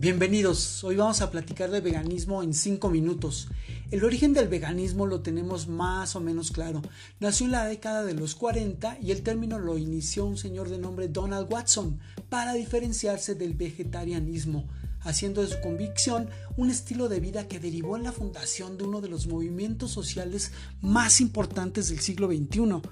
Bienvenidos, hoy vamos a platicar de veganismo en 5 minutos. El origen del veganismo lo tenemos más o menos claro. Nació en la década de los 40 y el término lo inició un señor de nombre Donald Watson para diferenciarse del vegetarianismo, haciendo de su convicción un estilo de vida que derivó en la fundación de uno de los movimientos sociales más importantes del siglo XXI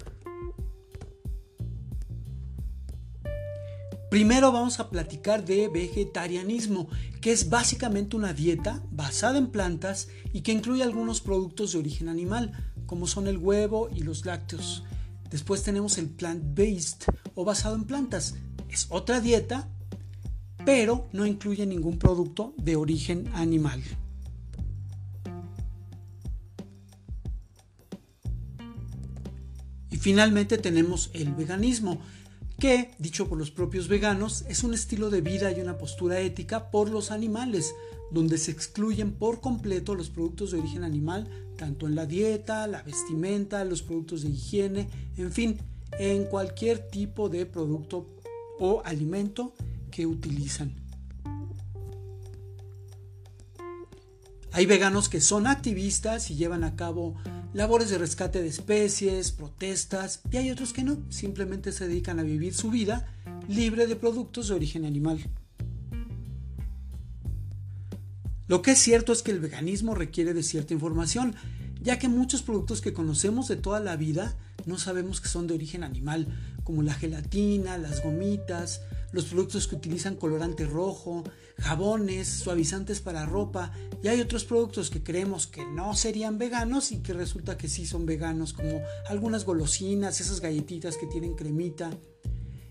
Primero vamos a platicar de vegetarianismo, que es básicamente una dieta basada en plantas y que incluye algunos productos de origen animal, como son el huevo y los lácteos. Después tenemos el plant-based o basado en plantas. Es otra dieta, pero no incluye ningún producto de origen animal. Y finalmente tenemos el veganismo, que, dicho por los propios veganos, es un estilo de vida y una postura ética por los animales, donde se excluyen por completo los productos de origen animal, tanto en la dieta, la vestimenta, los productos de higiene, en fin, en cualquier tipo de producto o alimento que utilizan. Hay veganos que son activistas y llevan a cabo labores de rescate de especies, protestas, y hay otros que no, simplemente se dedican a vivir su vida libre de productos de origen animal. Lo que es cierto es que el veganismo requiere de cierta información, ya que muchos productos que conocemos de toda la vida no sabemos que son de origen animal, como la gelatina, las gomitas, los productos que utilizan colorante rojo, jabones, suavizantes para ropa y hay otros productos que creemos que no serían veganos y que resulta que sí son veganos, como algunas golosinas, esas galletitas que tienen cremita.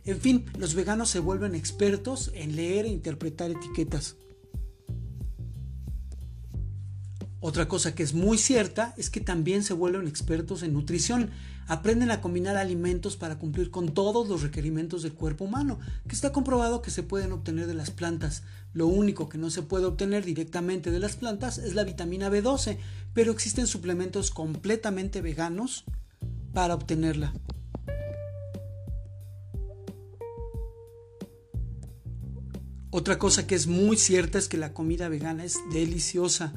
En fin, los veganos se vuelven expertos en leer e interpretar etiquetas. Otra cosa que es muy cierta es que también se vuelven expertos en nutrición. Aprenden a combinar alimentos para cumplir con todos los requerimientos del cuerpo humano, que está comprobado que se pueden obtener de las plantas. Lo único que no se puede obtener directamente de las plantas es la vitamina B12, pero existen suplementos completamente veganos para obtenerla. Otra cosa que es muy cierta es que la comida vegana es deliciosa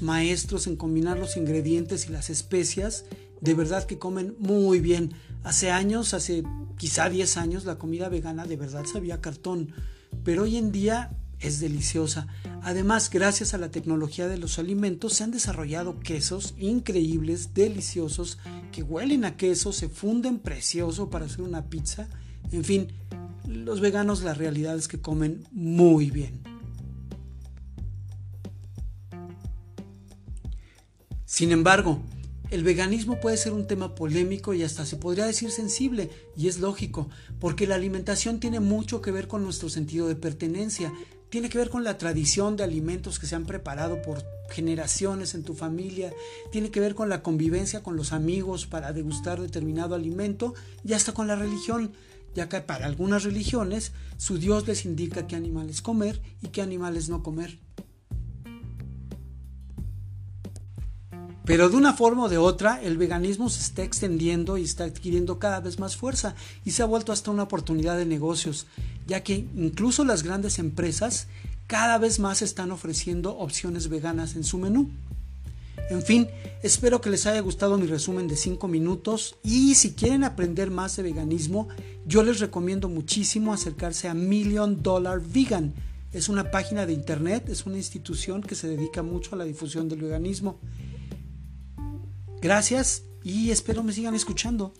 maestros en combinar los ingredientes y las especias, de verdad que comen muy bien. Hace años, hace quizá 10 años, la comida vegana de verdad sabía cartón, pero hoy en día es deliciosa. Además, gracias a la tecnología de los alimentos, se han desarrollado quesos increíbles, deliciosos, que huelen a queso, se funden precioso para hacer una pizza. En fin, los veganos la realidad es que comen muy bien. Sin embargo, el veganismo puede ser un tema polémico y hasta se podría decir sensible, y es lógico, porque la alimentación tiene mucho que ver con nuestro sentido de pertenencia, tiene que ver con la tradición de alimentos que se han preparado por generaciones en tu familia, tiene que ver con la convivencia con los amigos para degustar determinado alimento y hasta con la religión, ya que para algunas religiones su Dios les indica qué animales comer y qué animales no comer. Pero de una forma o de otra, el veganismo se está extendiendo y está adquiriendo cada vez más fuerza y se ha vuelto hasta una oportunidad de negocios, ya que incluso las grandes empresas cada vez más están ofreciendo opciones veganas en su menú. En fin, espero que les haya gustado mi resumen de 5 minutos y si quieren aprender más de veganismo, yo les recomiendo muchísimo acercarse a Million Dollar Vegan. Es una página de internet, es una institución que se dedica mucho a la difusión del veganismo Gracias y espero me sigan escuchando.